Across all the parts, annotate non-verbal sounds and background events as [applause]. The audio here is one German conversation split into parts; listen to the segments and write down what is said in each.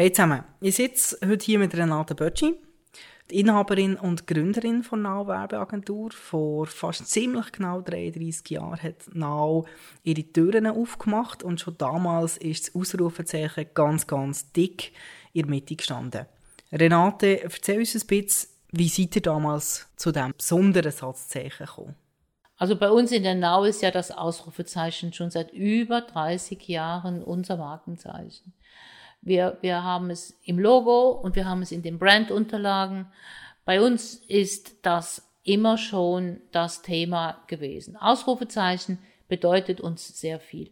Hey zusammen, ich sitze heute hier mit Renate Bötschi, die Inhaberin und Gründerin von Now Werbeagentur. Vor fast ziemlich genau 33 Jahren hat Now ihre Türen aufgemacht und schon damals ist das Ausrufezeichen ganz, ganz dick in der Mitte gestanden. Renate, erzähl uns ein bisschen, wie seid ihr damals zu diesem besonderen Satzzeichen gekommen? Also bei uns in der Now ist ja das Ausrufezeichen schon seit über 30 Jahren unser Markenzeichen. Wir, wir haben es im Logo und wir haben es in den Brandunterlagen. Bei uns ist das immer schon das Thema gewesen. Ausrufezeichen bedeutet uns sehr viel.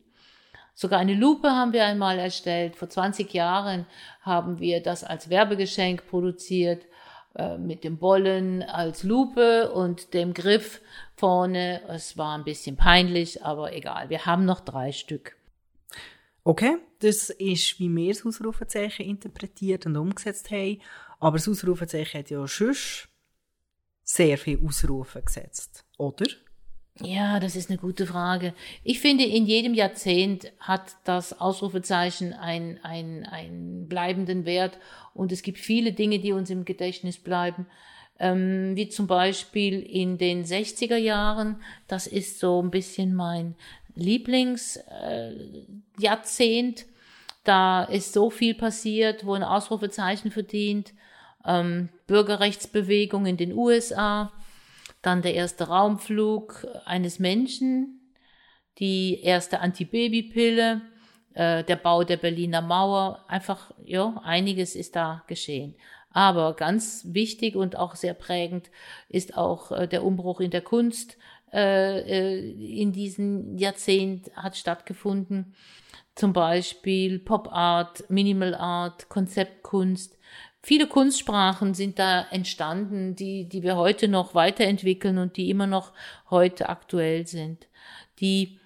Sogar eine Lupe haben wir einmal erstellt. Vor 20 Jahren haben wir das als Werbegeschenk produziert äh, mit dem Bollen als Lupe und dem Griff vorne. Es war ein bisschen peinlich, aber egal. Wir haben noch drei Stück. Okay, das ist, wie wir das Ausrufezeichen interpretiert und umgesetzt haben. Aber das Ausrufezeichen hat ja schon sehr viele Ausrufe gesetzt, oder? Ja, das ist eine gute Frage. Ich finde, in jedem Jahrzehnt hat das Ausrufezeichen einen, einen, einen bleibenden Wert und es gibt viele Dinge, die uns im Gedächtnis bleiben. Ähm, wie zum Beispiel in den 60er Jahren, das ist so ein bisschen mein Lieblingsjahrzehnt. Äh, da ist so viel passiert, wo ein Ausrufezeichen verdient. Ähm, Bürgerrechtsbewegung in den USA, dann der erste Raumflug eines Menschen, die erste Antibabypille, äh, der Bau der Berliner Mauer, einfach, ja, einiges ist da geschehen. Aber ganz wichtig und auch sehr prägend ist auch äh, der Umbruch in der Kunst, äh, äh, in diesem Jahrzehnt hat stattgefunden. Zum Beispiel Pop Art, Minimal Art, Konzeptkunst. Viele Kunstsprachen sind da entstanden, die, die wir heute noch weiterentwickeln und die immer noch heute aktuell sind. Die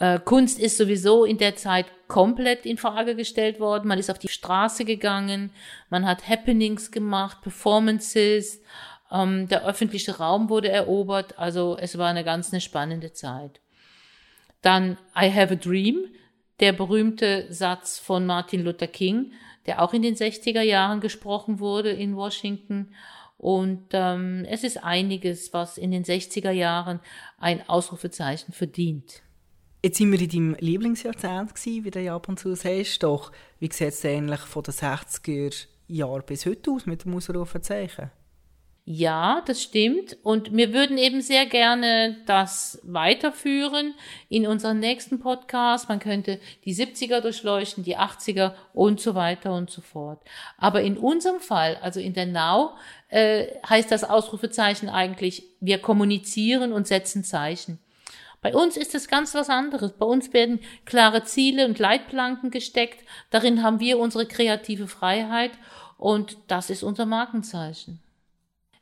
äh, Kunst ist sowieso in der Zeit komplett in Frage gestellt worden. Man ist auf die Straße gegangen, man hat Happenings gemacht, Performances, ähm, der öffentliche Raum wurde erobert, also es war eine ganz eine spannende Zeit. Dann I Have a Dream, der berühmte Satz von Martin Luther King, der auch in den 60er Jahren gesprochen wurde in Washington. Und ähm, es ist einiges, was in den 60er Jahren ein Ausrufezeichen verdient. Jetzt sind wir in deinem Lieblingsjahrzehnt gewesen, wie du ja ab und zu sagst. Doch wie sieht es eigentlich von den 60er Jahren bis heute aus mit dem Ausrufezeichen? Ja, das stimmt. Und wir würden eben sehr gerne das weiterführen in unserem nächsten Podcast. Man könnte die 70er durchleuchten, die 80er und so weiter und so fort. Aber in unserem Fall, also in der Now, äh, heißt das Ausrufezeichen eigentlich, wir kommunizieren und setzen Zeichen. Bei uns ist es ganz was anderes. Bei uns werden klare Ziele und Leitplanken gesteckt. Darin haben wir unsere kreative Freiheit und das ist unser Markenzeichen.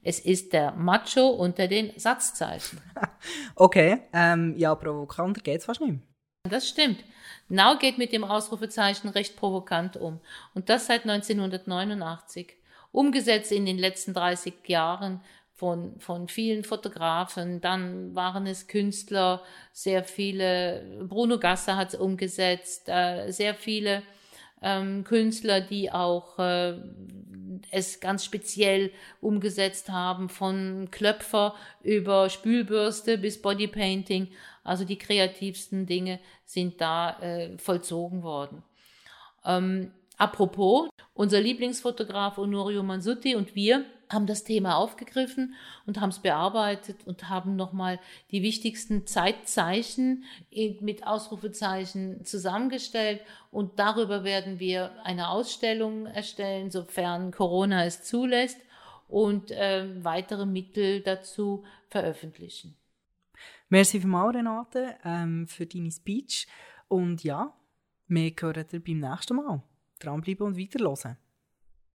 Es ist der Macho unter den Satzzeichen. [laughs] okay, ähm, ja, provokanter geht es fast nicht. Das stimmt. Now geht mit dem Ausrufezeichen recht provokant um. Und das seit 1989. Umgesetzt in den letzten 30 Jahren von, von vielen Fotografen. Dann waren es Künstler, sehr viele. Bruno Gasser hat es umgesetzt, äh, sehr viele ähm, Künstler, die auch äh, es ganz speziell umgesetzt haben, von Klöpfer über Spülbürste bis Bodypainting. Also die kreativsten Dinge sind da äh, vollzogen worden. Ähm, apropos, unser Lieblingsfotograf Honorio Mansutti und wir haben das Thema aufgegriffen und haben es bearbeitet und haben nochmal die wichtigsten Zeitzeichen mit Ausrufezeichen zusammengestellt und darüber werden wir eine Ausstellung erstellen, sofern Corona es zulässt und äh, weitere Mittel dazu veröffentlichen. Merci vielmals, Renate, ähm, für deine Speech und ja, wir hören dir beim nächsten Mal. Dranbleiben und weiterhören.